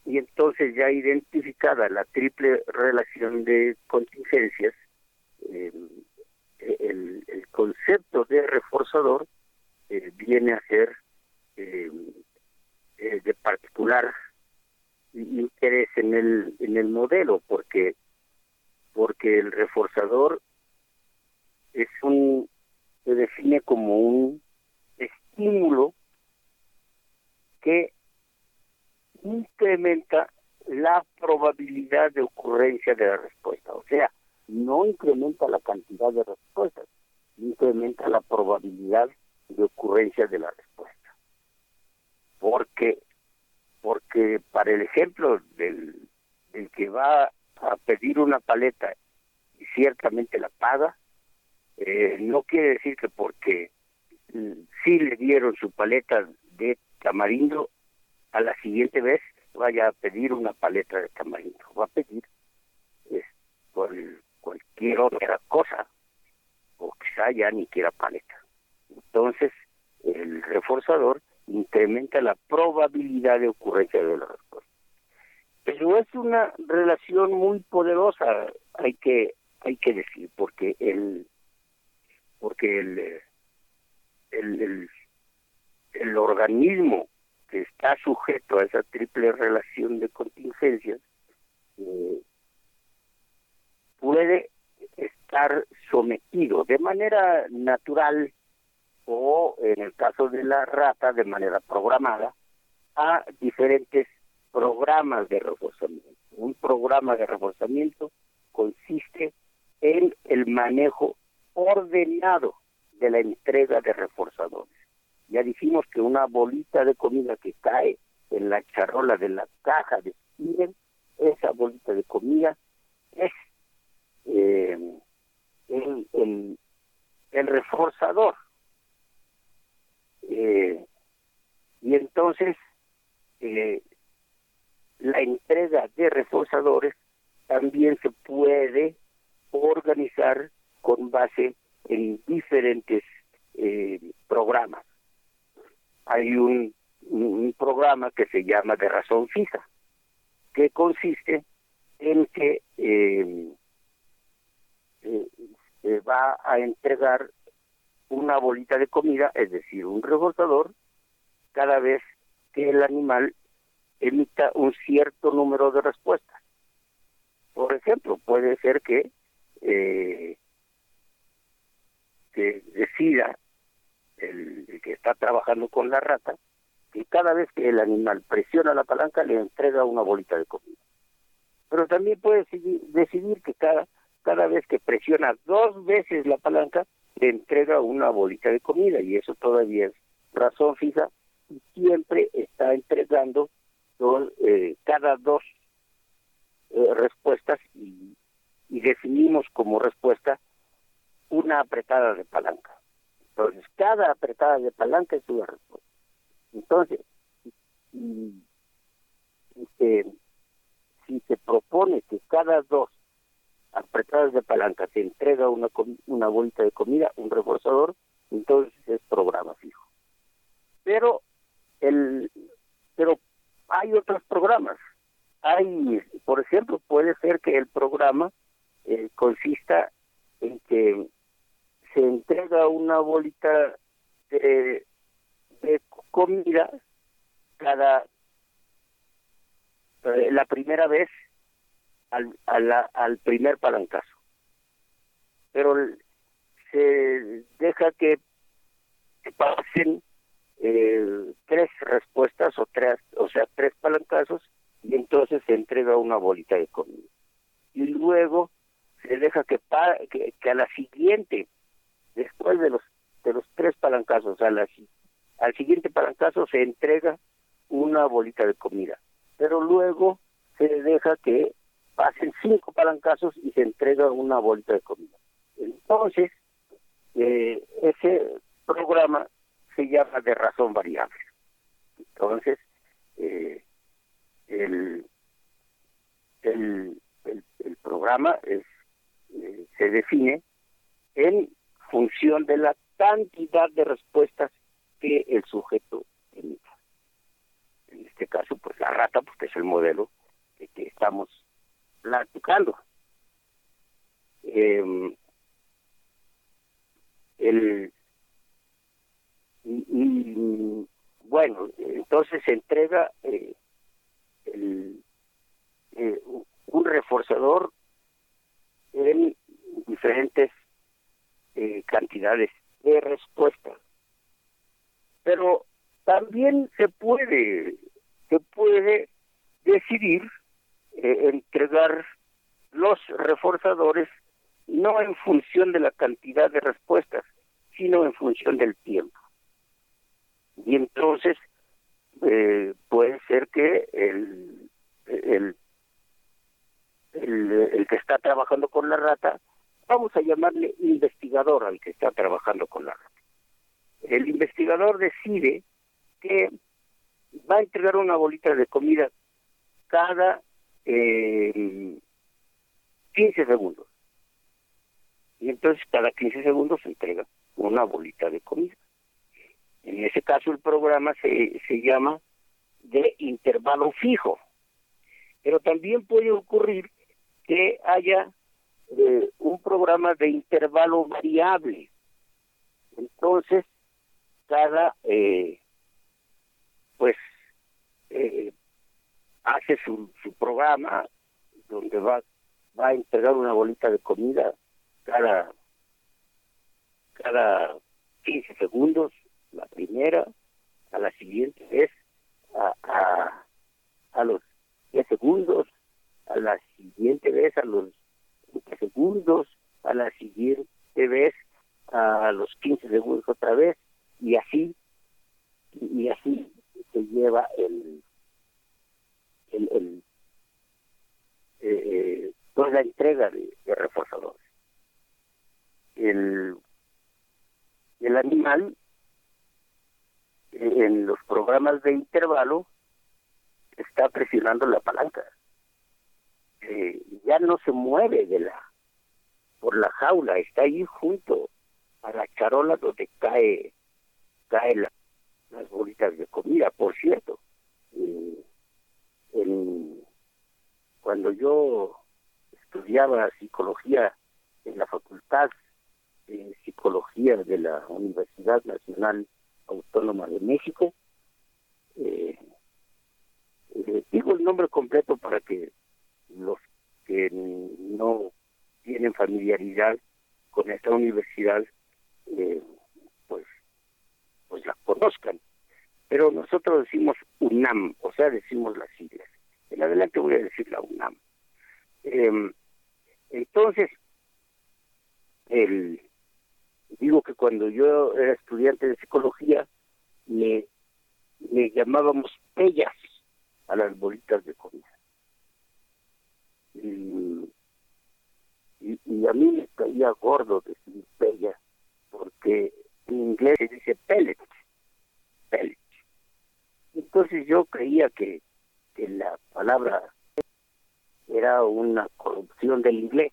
y entonces ya identificada la triple relación de contingencias, eh, el, el, concepto de reforzador eh, viene a ser eh, de particular interés en el en el modelo porque porque el reforzador es un se define como un estímulo que incrementa la probabilidad de ocurrencia de la respuesta. O sea, no incrementa la cantidad de respuestas, incrementa la probabilidad de ocurrencia de la respuesta. Porque, porque para el ejemplo del, del que va a pedir una paleta y ciertamente la paga, eh, no quiere decir que porque mm, sí le dieron su paleta de tamarindo, a la siguiente vez vaya a pedir una paleta de tamarindo, va a pedir es, cualquier otra cosa, o quizá ya ni quiera paleta. Entonces, el reforzador incrementa la probabilidad de ocurrencia de la respuesta. Pero es una relación muy poderosa, hay que hay que decir, porque el porque el el, el, el organismo está sujeto a esa triple relación de contingencias, eh, puede sometido de manera natural o en el caso de la rata de manera programada a diferentes programas de reforzamiento. Un programa de reforzamiento consiste en el manejo ordenado de la entrega de reforzadores. Ya dijimos que una bolita de comida que cae en la charola de la caja de Steven, esa bolita de comida es eh, el, el, reforzador. Eh, y entonces eh, la entrega de reforzadores también se puede organizar con base en diferentes programas hay un, un programa que se llama de razón fija, que consiste en que eh, eh, se va a entregar una bolita de comida, es decir, un reforzador, cada vez que el animal emita un cierto número de respuestas. Por ejemplo, puede ser que, eh, que decida el, que está trabajando con la rata, que cada vez que el animal presiona la palanca le entrega una bolita de comida. pero también puede decidir, que cada, cada vez que presiona dos veces la palanca, le entrega una bolita de comida y eso todavía es razón fija y siempre está entregando dos, eh, cada dos eh, respuestas y, definimos como respuesta una apretada de palanca. Entonces, cada apretada de palanca es una respuesta. Entonces, si, se, si se propone que cada dos apretadas de palanca se entrega una, una bolita de comida, un reforzador, entonces es programa fijo. Pero el pero hay otros programas. Hay, por ejemplo, puede ser que el programa eh, consista en que se entrega una bolita de, comida cada eh, la primera vez al, al primer palancazo. Pero se deja que, pasen eh, tres respuestas o tres, o sea, tres palancazos y entonces se entrega una bolita de comida. Y luego se deja que, que a la siguiente después de los de los tres palancazos al siguiente palancazo se entrega una bolita de comida pero luego se deja que pasen cinco palancazos y se entrega una bolita de comida entonces eh, ese programa se llama de razón variable entonces eh, el, el, el, programa es, eh, se define en función de la cantidad de respuestas que el sujeto emita. En este caso, pues la rata, porque es el modelo que, estamos platicando. Eh, el, y, bueno, entonces se entrega eh, el, eh, un reforzador en diferentes eh, cantidades de respuestas. Pero también se puede, se puede decidir eh, entregar los reforzadores no en función de la cantidad de respuestas, sino en función del tiempo. Y entonces eh, puede ser que el, el, el, el que está trabajando con la rata vamos a llamarle investigador al que está trabajando con la rata. El investigador decide que va a entregar una bolita de comida cada eh, 15 segundos. Y entonces cada 15 segundos se entrega una bolita de comida. En ese caso el programa se, se llama de intervalo fijo. Pero también puede ocurrir que haya un programa de intervalo variable. Entonces, cada, eh, pues, eh, hace su, su programa donde va, va a entregar una bolita de comida cada, cada 15 segundos, la primera, a la siguiente vez, a, a, a los 10 segundos, a la siguiente vez a los segundos, a la siguiente vez a los 15 segundos otra vez y así y así se lleva el el, el eh, toda la entrega de, reforzadores el el animal en los programas de intervalo está presionando la palanca eh, ya no se mueve de la por la jaula, está ahí junto a la charola donde cae cae las bolitas de comida, por cierto. Cuando yo estudiaba psicología en la Facultad de Psicología de la Universidad Nacional Autónoma de México, eh, eh, digo el nombre completo para que los que no tienen familiaridad con esta universidad, eh, pues, pues la conozcan. Pero nosotros decimos UNAM, o sea, decimos las siglas. Adelante voy a decir la UNAM. Em, entonces, el, digo que cuando yo era estudiante de psicología, le, le llamábamos pellas a las bolitas de comida. Y, y, a mí me caía gordo decir pellas, porque en inglés se dice pellets, pellets. Entonces yo creía que, que la palabra era una corrupción del inglés.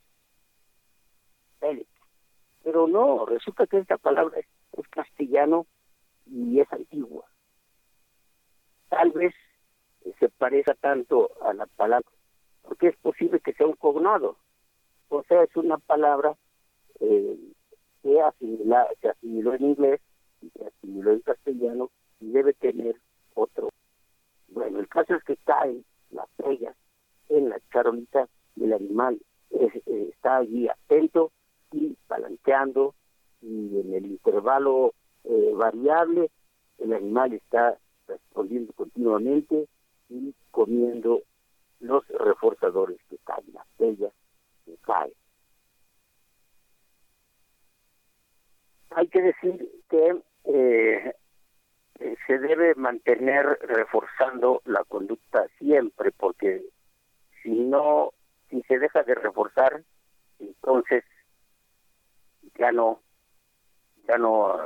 Pero no, resulta que esta palabra es, castellano y es antigua. Tal vez se parezca tanto a la palabra, porque es posible que sea un cognado. O sea, es una palabra eh, que asimila, se asimiló en inglés y se asimiló en castellano y debe tener otro. Bueno, el caso es que caen las pellas en la charolita del animal. Eh, está allí atento y balanceando y en el intervalo eh, variable el animal está respondiendo continuamente y comiendo los reforzadores que caen, las bellas que caen. Hay que decir que eh, se debe mantener reforzando la conducta siempre, porque si no, si se deja de reforzar, entonces ya no, ya no,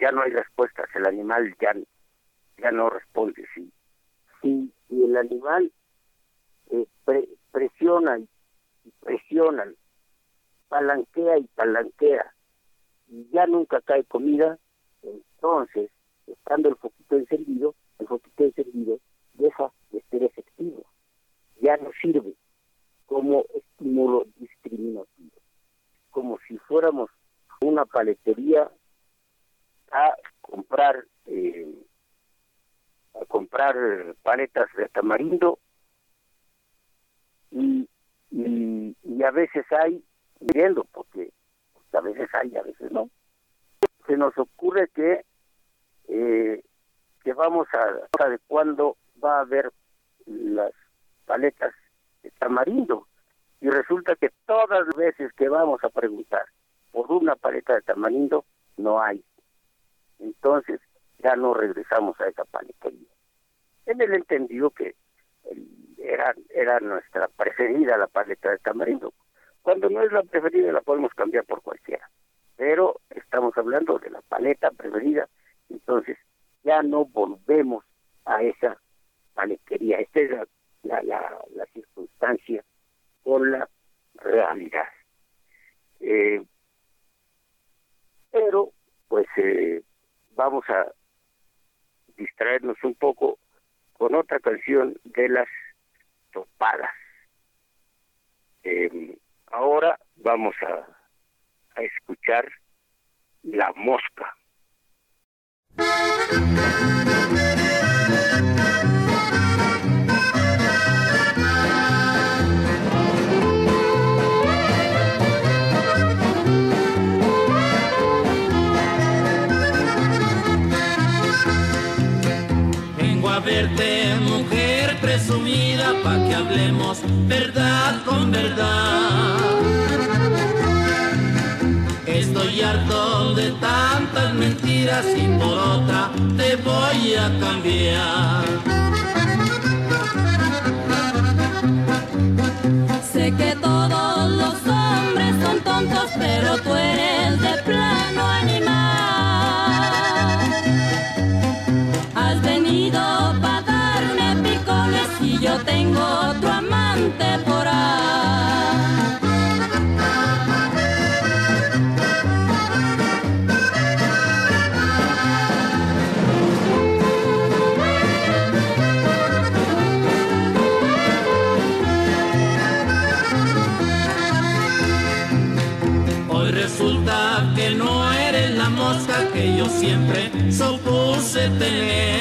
ya no hay respuestas, el animal ya, ya no responde. Si, si, el animal eh, presiona y presiona, palanquea y palanquea, y ya nunca cae comida, entonces, estando el foquito encendido, el foquito encendido deja de ser efectivo, ya no sirve como estímulo discriminativo como si fuéramos una paletería a comprar eh, a comprar paletas de tamarindo y, y, a veces hay viendo porque a veces hay a veces no se nos ocurre que eh, que vamos a de cuándo va a haber las paletas de tamarindo y resulta que todas las veces que vamos a preguntar por una paleta de tamarindo, no hay. Entonces ya no regresamos a esa paletería. En el entendido que era, era nuestra preferida la paleta de tamarindo. Cuando no es la preferida la podemos cambiar por cualquiera. Pero estamos hablando de la paleta preferida, entonces ya no volvemos a esa paletería. Esta es la, la, la circunstancia con la realidad. Eh, pero, pues, eh, vamos a distraernos un poco con otra canción de las topadas. Eh, ahora vamos a, a escuchar La Mosca. Verte, mujer presumida, pa' que hablemos verdad con verdad. Estoy harto de tantas mentiras y por otra te voy a cambiar. Sé que todos los hombres son tontos, supuse tener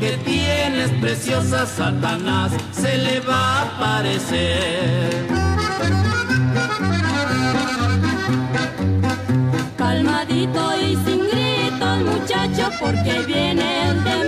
que tienes preciosa Satanás se le va a aparecer. Calmadito y sin gritos muchacho porque viene el demonio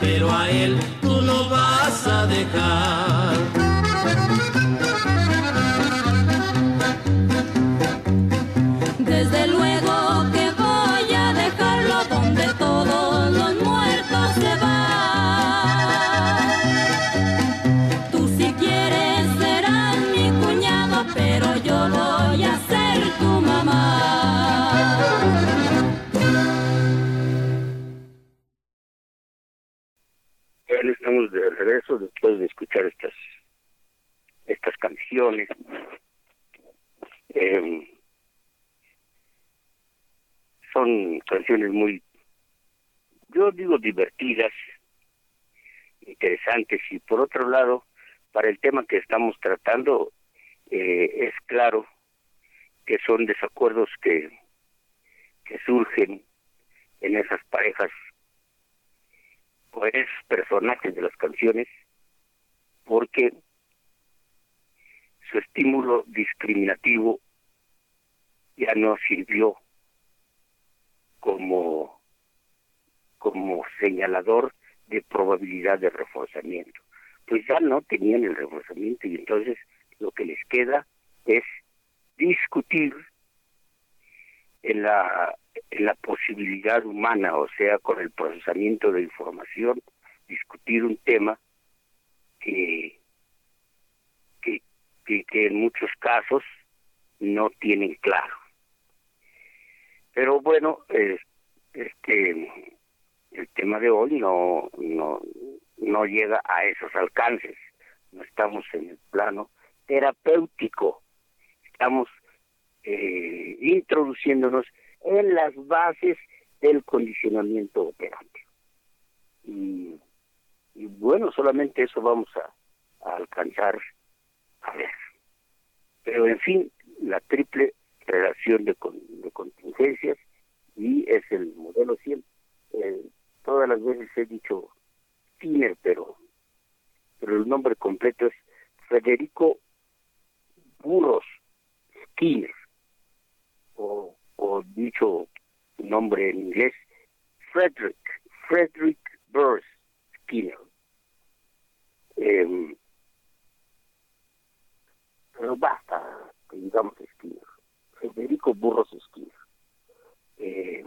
pero a él tú no vas a dejar. Regreso después de escuchar estas estas canciones. Eh, son canciones muy, yo digo divertidas, interesantes y por otro lado, para el tema que estamos tratando, eh, es claro que son desacuerdos que, que surgen en esas parejas esos personajes de las canciones porque su estímulo discriminativo ya no sirvió como como señalador de probabilidad de reforzamiento. Pues ya no tenían el reforzamiento y entonces lo que les queda es discutir en la la posibilidad humana, o sea, con el procesamiento de información, discutir un tema que que, que, que en muchos casos no tienen claro. Pero bueno, eh, este el tema de hoy no no no llega a esos alcances. No estamos en el plano terapéutico. Estamos eh, introduciéndonos en las bases del condicionamiento operante. Y, bueno, solamente eso vamos a, alcanzar a ver. Pero en fin, la triple relación de, con, de contingencias y es el modelo siempre. Eh, todas las veces he dicho Skinner, pero, pero el nombre completo es Federico Burros Skinner, o, o dicho nombre en inglés, Frederick, Frederick Burrs Skinner. Eh, pero basta digamos Skinner. Federico Burros Esquina. Eh,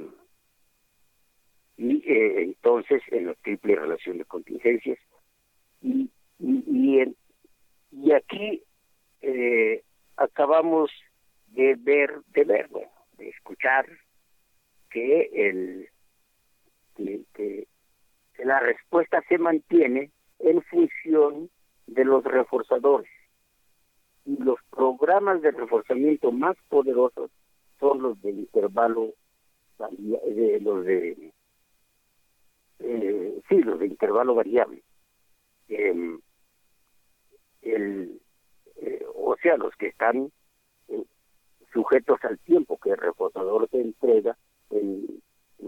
y eh, entonces en la triple relación de contingencias y, y, y, en, y aquí eh, acabamos de ver, de ver, bueno, escuchar que el que, la respuesta se mantiene en función de los reforzadores. Y los programas de reforzamiento más poderosos son los de intervalo de los de eh, sí los de intervalo variable. Eh, el o sea los que están sujetos al tiempo que el reforzador te entrega en,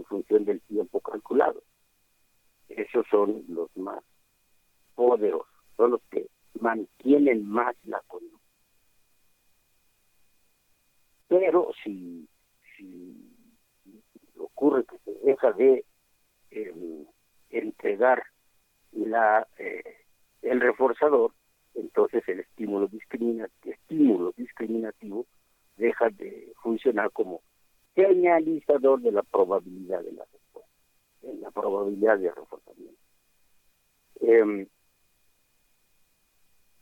función del tiempo calculado. Esos son los más poderosos son los que mantienen más la conducta. Pero si, si ocurre que se deja de eh, entregar la eh, el reforzador, entonces el estímulo estímulo discriminativo deja de funcionar como señalizador de la probabilidad de la respuesta, en la probabilidad de reforzamiento. Eh,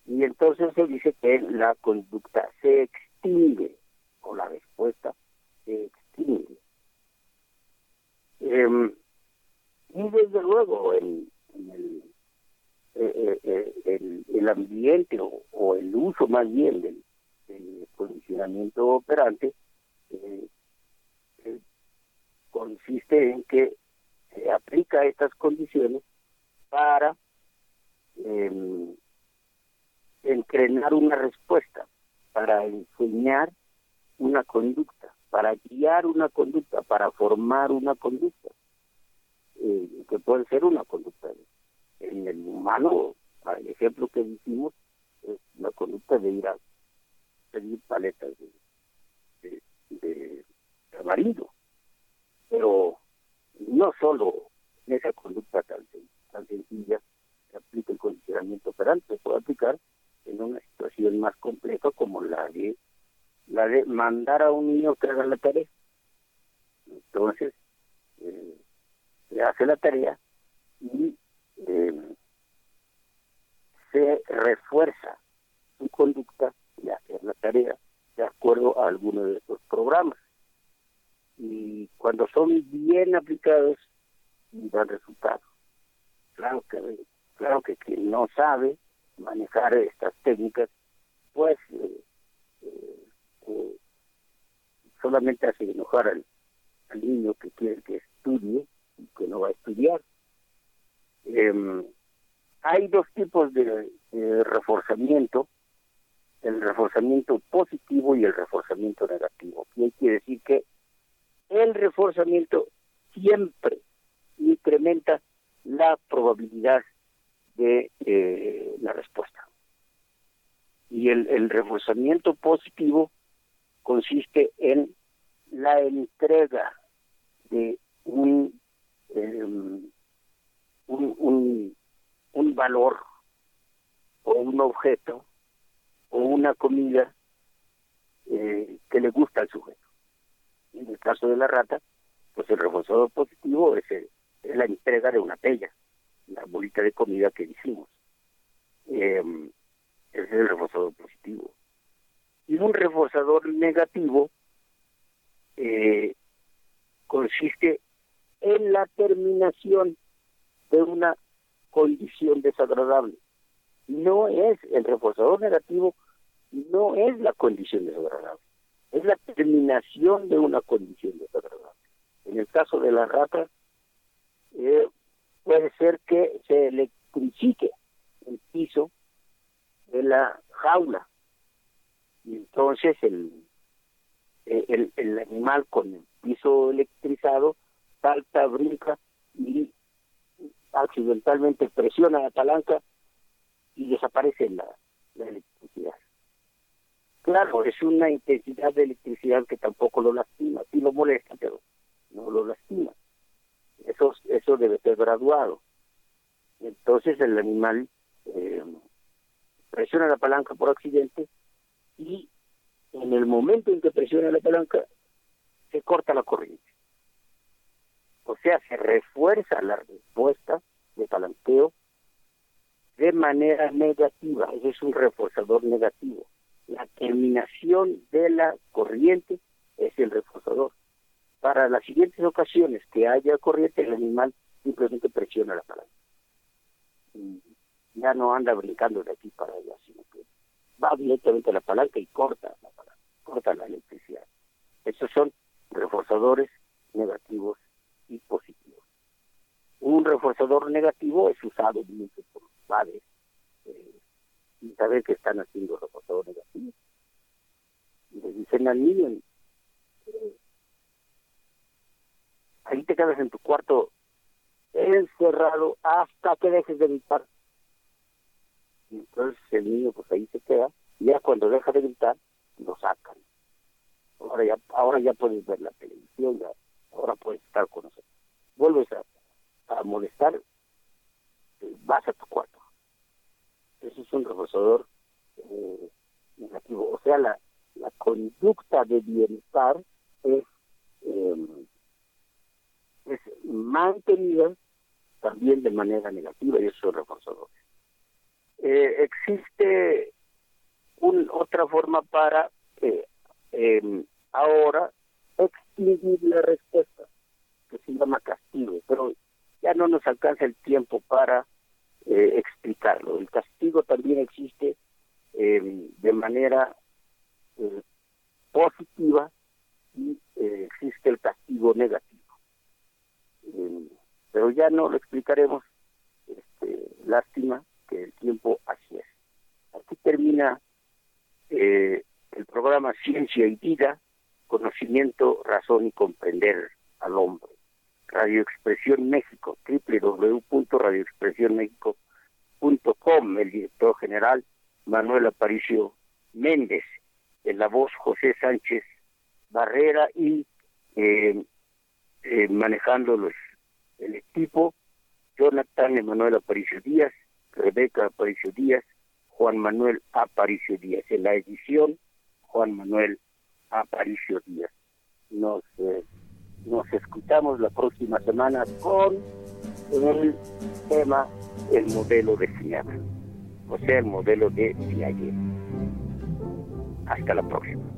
y entonces se dice que la conducta se extingue o la respuesta se extingue. Eh, y desde luego el, eh, eh, el, el ambiente o, o, el uso más bien del, del condicionamiento operante eh, consiste en que se aplica estas condiciones para entrenar una respuesta, para enseñar una conducta, para guiar una conducta, para formar una conducta, eh, que puede ser una conducta. En el humano, el ejemplo que hicimos es la conducta de ir a pedir paletas de, de, de amarillo. Pero no solo en esa conducta tan, tan sencilla se aplica el condicionamiento operante, se puede aplicar en una situación más compleja como la de la de mandar a un niño que haga la tarea. Entonces, eh, le hace la tarea y eh, se refuerza su conducta de hacer la tarea de acuerdo a alguno de estos programas. Y cuando son bien aplicados, dan resultados. Claro que, claro que quien no sabe manejar estas técnicas, pues eh, eh, eh, solamente hace enojar al, niño que quiere que estudie y que no va a estudiar. Em, hay dos tipos de, reforzamiento, el reforzamiento positivo y el reforzamiento negativo. Y hay que decir que el reforzamiento siempre incrementa la probabilidad de eh, la respuesta. Y el, reforzamiento positivo consiste en la entrega de un, em, un valor o un objeto o una comida eh, que le gusta al sujeto. En el caso de la rata, pues el reforzador positivo es, es la entrega de una pella, la bolita de comida que hicimos. Ese es el reforzador positivo. Y un reforzador negativo eh, consiste en la terminación de una condición desagradable. No es el reforzador negativo, no es la condición desagradable, es la terminación de una condición desagradable. En el caso de la rata, eh, puede ser que se electrifique el piso de la jaula y entonces el, el, el animal con el piso electrizado salta, brinca y accidentalmente presiona la palanca y desaparece la electricidad. Claro, es una intensidad de electricidad que tampoco lo lastima, sí lo molesta, pero no lo lastima. Eso, eso debe ser graduado. Entonces el animal eh, presiona la palanca por accidente y en el momento en que presiona la palanca se corta la corriente. O sea, se refuerza la respuesta de palanqueo de manera negativa. Ese es un reforzador negativo. La terminación de la corriente es el reforzador. Para las siguientes ocasiones que haya corriente, el animal simplemente presiona la palanca. ya no anda brincando de aquí para allá, sino que va directamente a la palanca y corta la palanca, corta la electricidad. Esos son reforzadores negativos y positivos. Un reforzador negativo es usado mucho por los padres sin saber que están haciendo reforzador negativo. Y les dicen al niño, ahí te quedas en tu cuarto encerrado hasta que dejes de gritar. Y entonces el niño pues ahí se queda, y ya cuando deja de gritar, lo sacan. Ahora ya, ahora ya puedes ver la televisión, ya, ahora puedes estar con nosotros. Vuelves a, a molestar, eh, vas a tu cuarto. Eso es un reforzador eh, negativo. O sea, la, conducta de bienestar es eh, es mantenida también de manera negativa y eso es reforzador. Eh, existe un, otra forma para eh, ahora extinguir la respuesta, que se llama castigo, pero ya no nos alcanza el tiempo para eh, explicarlo. El castigo también existe em, de manera eh, positiva y existe el castigo negativo pero ya no lo explicaremos. Este, lástima que el tiempo así es. Aquí termina eh, el programa Ciencia y Vida, Conocimiento, Razón y Comprender al Hombre. Radio Expresión México, www.radioexpresionmexico.com, el director general Manuel Aparicio Méndez, en la voz José Sánchez Barrera y eh, eh, manejando los el equipo, Jonathan Emanuel Aparicio Díaz, Rebeca Aparicio Díaz, Juan Manuel Aparicio Díaz. En la edición, Juan Manuel Aparicio Díaz. Nos, eh, nos escuchamos la próxima semana con el tema el modelo de Fiat, o sea, el modelo de Piaget. Hasta la próxima.